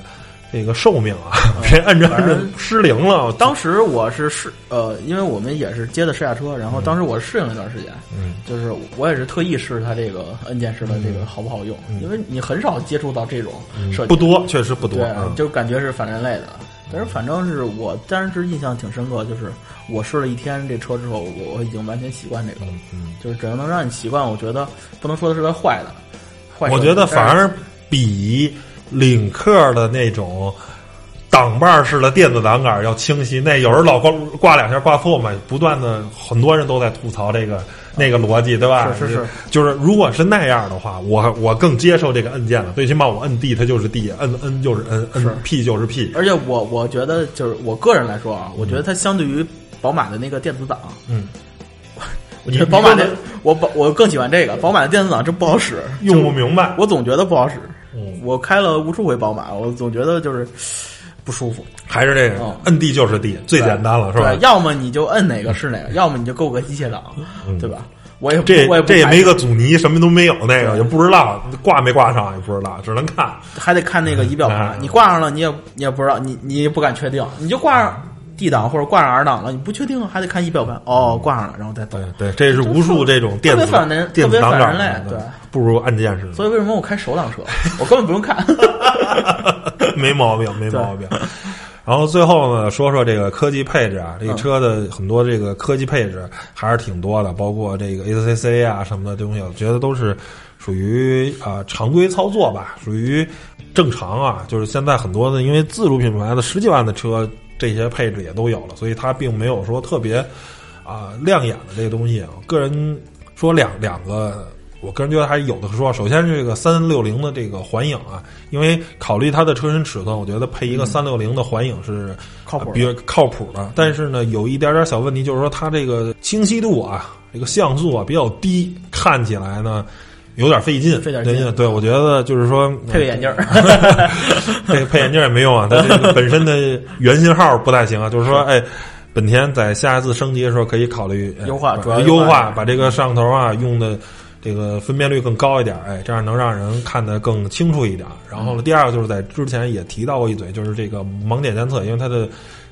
这个寿命啊，别按着按着失灵了。当时我是试呃，因为我们也是接的试驾车，然后当时我适应了一段时间，嗯，就是我也是特意试它这个按键式的这个好不好用，因为你很少接触到这种设计，不多，确实不多对啊，。就感觉是反人类的。但是反正是我当时印象挺深刻，就是我试了一天这车之后，我我已经完全习惯这个了。嗯，就是只要能让你习惯，我觉得不能说它是个坏的。我觉得反而比领克的那种挡把式的电子挡杆要清晰。那有人老挂挂两下挂错嘛，不断的很多人都在吐槽这个那个逻辑，对吧？是是是，就是如果是那样的话，我我更接受这个按键了。最起码我摁 D 它就是 D，摁 N 就是 N，是摁 P 就是 P。而且我我觉得就是我个人来说啊，我觉得它相对于宝马的那个电子档，嗯，我觉得宝马的我宝我更喜欢这个，宝马的电子档真不好使，用不明白。我总觉得不好使。嗯，我开了无数回宝马，我总觉得就是 不舒服，还是这个哦摁地就是地最简单了，是吧？对，？要么你就摁哪个是哪个，要么你就够个机械档，对吧？我也这我也这也没个阻尼，什么都没有，那个也不知道挂没挂上，也不知道，只能看。还得看那个仪表盘，嗯。你挂上了，你也你也不知道，你你也不敢确定，你就挂上 D 档或者挂上 R 档了，你不确定，还得看仪表盘，哦，挂上了，然后再走对。对，这是无数这种电子特别反人电子档杆特别反人类对，不如按键式的，所以为什么我开手挡车，我根本不用看。没毛病，没毛病。然后最后呢，说说这个科技配置啊，这个嗯车的很多这个科技配置还是挺多的，包括这个 ACC 啊什么的东西，我觉得都是属于啊、常规操作吧，属于正常啊。就是现在很多的，因为自主品牌的十几万的车，这些配置也都有了，所以它并没有说特别啊、亮眼的这个东西。我个人说两两个。我个人觉得还是有的说。首先，这个三六零的这个环影啊，因为考虑它的车身尺寸，我觉得配一个三六零的环影是靠谱比较靠谱的。但是呢，有一点点小问题，就是说它这个清晰度啊，这个像素啊比较低，看起来呢有点费劲。费点劲对，我觉得就是说配个眼镜儿，这个配眼镜也没用啊，它这个本身的原型号不太行啊。就是说，哎，本田在下一次升级的时候可以考虑哎优化主要优化优化，把这个摄像头啊用的这个分辨率更高一点，哎，这样能让人看得更清楚一点。然后呢，第二个就是在之前也提到过一嘴，就是这个盲点监测，因为它的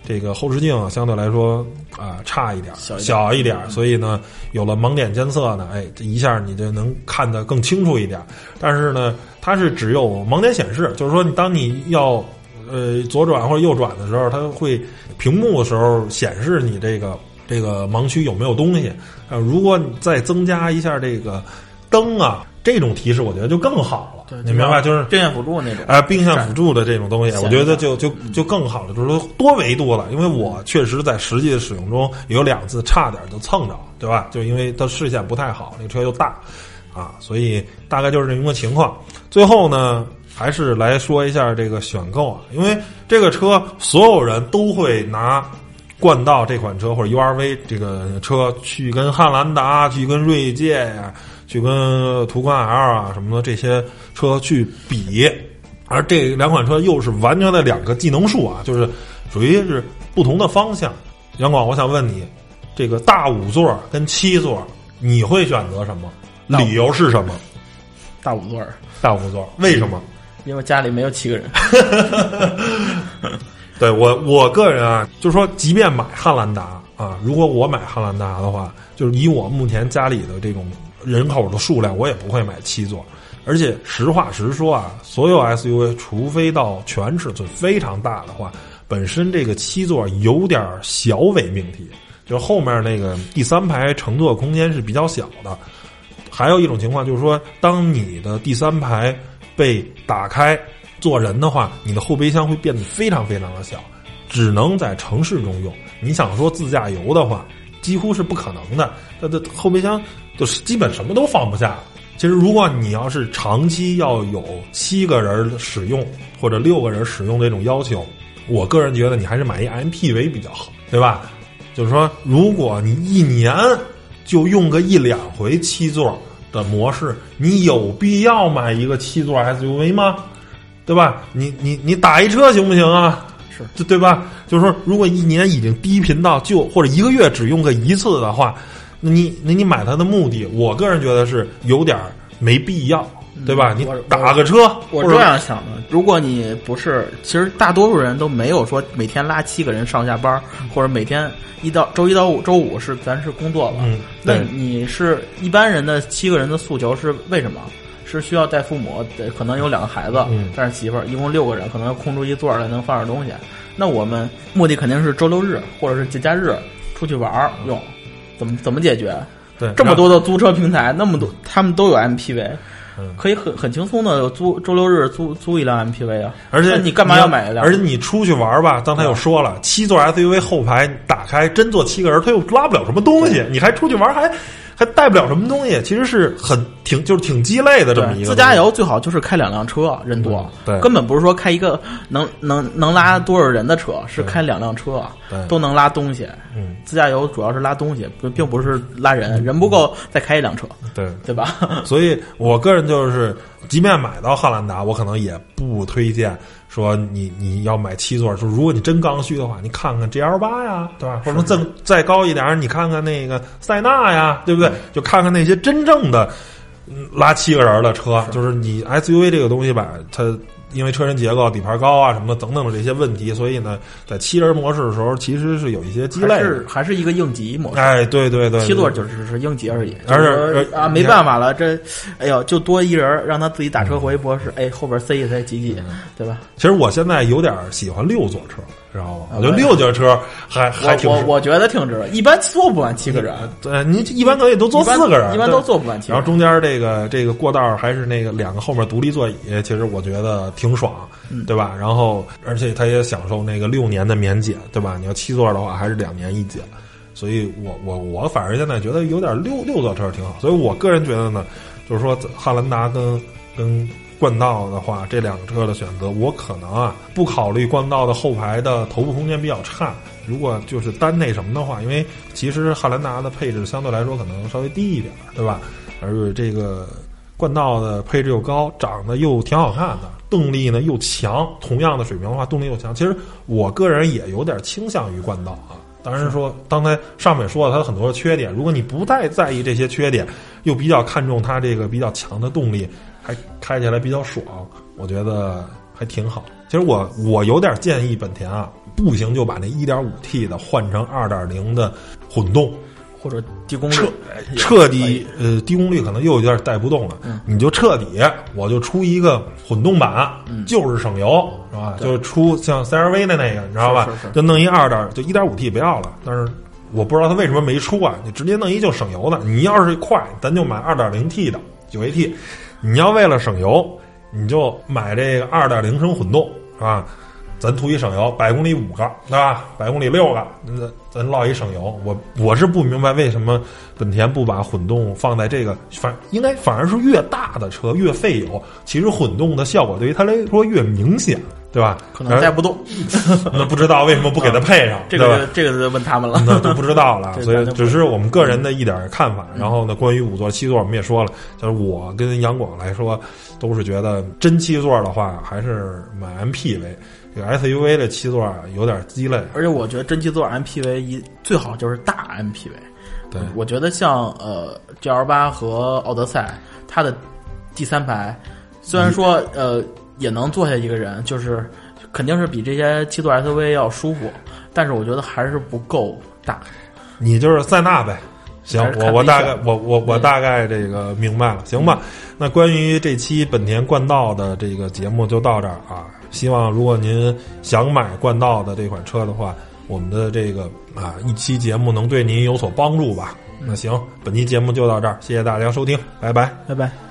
这个后视镜啊相对来说啊、差一点，小一点所以呢，有了盲点监测呢，哎，这一下你就能看得更清楚一点。但是呢，它是只有盲点显示，就是说你当你要呃左转或者右转的时候，它会屏幕的时候显示你这个这个盲区有没有东西。呃，如果你再增加一下这个灯啊这种提示，我觉得就更好了。对你明白？就是并线辅助那种。啊，并线辅助的这种东西，我觉得就就就更好了，就是说多维度了。因为我确实在实际的使用中有两次差点就蹭着，对吧？就因为它视线不太好，那个车又大啊，所以大概就是这么个情况。最后呢，还是来说一下这个选购啊，因为这个车所有人都会拿。冠道这款车或者 URV 这个车去跟汉兰达、去跟锐界呀、去跟途观 L 啊什么的这些车去比，而这两款车又是完全的两个技能树啊，就是属于是不同的方向。杨广，我想问你，这个大五座跟七座，你会选择什么？理由是什么？大五座，大五座为什么？因为家里没有七个人。对我我个人啊，就是说，即便买汉兰达啊，如果我买汉兰达的话，就是以我目前家里的这种人口的数量，我也不会买七座。而且实话实说啊，所有 SUV 除非到全尺寸非常大的话，本身这个七座有点小伪命题，就是后面那个第三排乘坐空间是比较小的。还有一种情况就是说，当你的第三排被打开坐人的话，你的后备箱会变得非常非常的小，只能在城市中用。你想说自驾游的话，几乎是不可能的。它的后备箱就是基本什么都放不下。其实，如果你要是长期要有七个人使用或者六个人使用这种要求，我个人觉得你还是买一 MPV 比较好，对吧？就是说，如果你一年就用个一两回七座的模式，你有必要买一个七座 SUV 吗？对吧？你你你打一车行不行啊？是对对吧？就是说，如果一年已经低频到就或者一个月只用个一次的话，那你那你买它的目的，我个人觉得是有点儿没必要，对吧？你打个车，我这样想的，如果你不是，其实大多数人都没有说每天拉七个人上下班儿，或者每天一到周一到五周五是咱是工作了。嗯，那，你是一般人的七个人的诉求是为什么？是需要带父母，对，可能有两个孩子，嗯但是媳妇儿一共六个人，可能要空出一座来能放点东西。那我们目的肯定是周六日或者是节假日出去玩儿用，怎么怎么解决？对，这么多的租车平台，那么多，他们都有 MPV，嗯可以很很轻松的租周六日租租一辆 MPV 啊。而且你干嘛要买一辆？而且你出去玩吧，刚才又说了，七座 SUV 后排打开，真坐七个人，他又拉不了什么东西，你还出去玩还还带不了什么东西，其实是很挺就是挺鸡肋的这么一，个自驾游最好就是开两辆车，人多，嗯对根本不是说开一个能能能拉多少人的车，是开两辆车对，都能拉东西。嗯，自驾游主要是拉东西，不并不是拉人，人不够再开一辆车，对。对吧？所以我个人就是，即便买到汉兰达，我可能也不推荐说你你要买七座。就如果你真刚需的话，你看看 GL 八呀，对吧？或者再再高一点，你看看那个塞纳呀，对不对？就看看那些真正的嗯拉七个人的车。就是你 SUV 这个东西吧，它。因为车身结构、底盘高啊什么的等等的这些问题，所以呢，在七人模式的时候，其实是有一些鸡肋。还是还是一个应急模式。哎，对对对，七座就只是应急而已，而是啊，没办法了，这，哎呦，就多一人，让他自己打车回博士，哎，后边塞一塞挤挤，对吧？其实我现在有点喜欢六座车，知道吗？啊我觉得六座车还还挺我我我觉得挺值，一般坐不满七个人，对，你一般可以都坐四个人，一般都坐不满七。然后中间这个这个过道还是那个两个后面独立座椅，其实我觉得挺爽，嗯对吧？然后而且他也享受那个六年的免检，对吧？你要七座的话，还是两年一检。所以我我我反正现在觉得有点六六座车挺好。所以我个人觉得呢，就是说汉兰达跟跟冠道的话，这两个车的选择，我可能啊不考虑冠道的后排的头部空间比较差。如果就是单那什么的话，因为其实汉兰达的配置相对来说可能稍微低一点，对吧？而这个冠道的配置又高，长得又挺好看的，动力呢又强。同样的水平的话，动力又强。其实我个人也有点倾向于冠道啊。当然说，刚才上面说了它的很多的缺点，如果你不太在意这些缺点，又比较看重它这个比较强的动力，还开起来比较爽，我觉得还挺好。其实我我有点建议本田啊，不行就把那 1.5T 的换成2.0的混动，或者低功率彻彻底呃低功率可能又有点带不动了，嗯你就彻底我就出一个混动版，就是省油是吧？就出像 CRV 的那个，你知道吧？是是是就弄一二点就一点五 T 不要了，但是我不知道他为什么没出啊？你直接弄一就省油的，你要是快，咱就买二点零 T 的九 AT，你要为了省油，你就买这个二点零升混动啊？咱图一省油，百公里五个，对吧？百公里六个，咱咱唠一省油。我我是不明白为什么本田不把混动放在这个反应该反而是越大的车越费油，其实混动的效果对于它来说越明显，对吧？可能带不动，那不知道为什么不给他配上，这个这个就问他们了。那都不知道了，所以只是我们个人的一点看法。然后呢，关于五座、七座，我们也说了，就是我跟杨广来说，都是觉得真七座的话，还是买 MPV。这个 SUV 的七座啊有点鸡肋，而且我觉得真七座 MPV 一最好就是大 MPV。对我觉得像呃 GL 八和奥德赛，它的第三排虽然说呃也能坐下一个人，就是肯定是比这些七座 SUV 要舒服，但是我觉得还是不够大。你就是塞纳呗。行，我我大概我我我嗯大概这个明白了，行吧？那关于这期本田冠道的这个节目就到这儿啊。希望如果您想买冠道的这款车的话，我们的这个啊一期节目能对您有所帮助吧？那行，本期节目就到这儿，谢谢大家收听，拜拜。拜拜。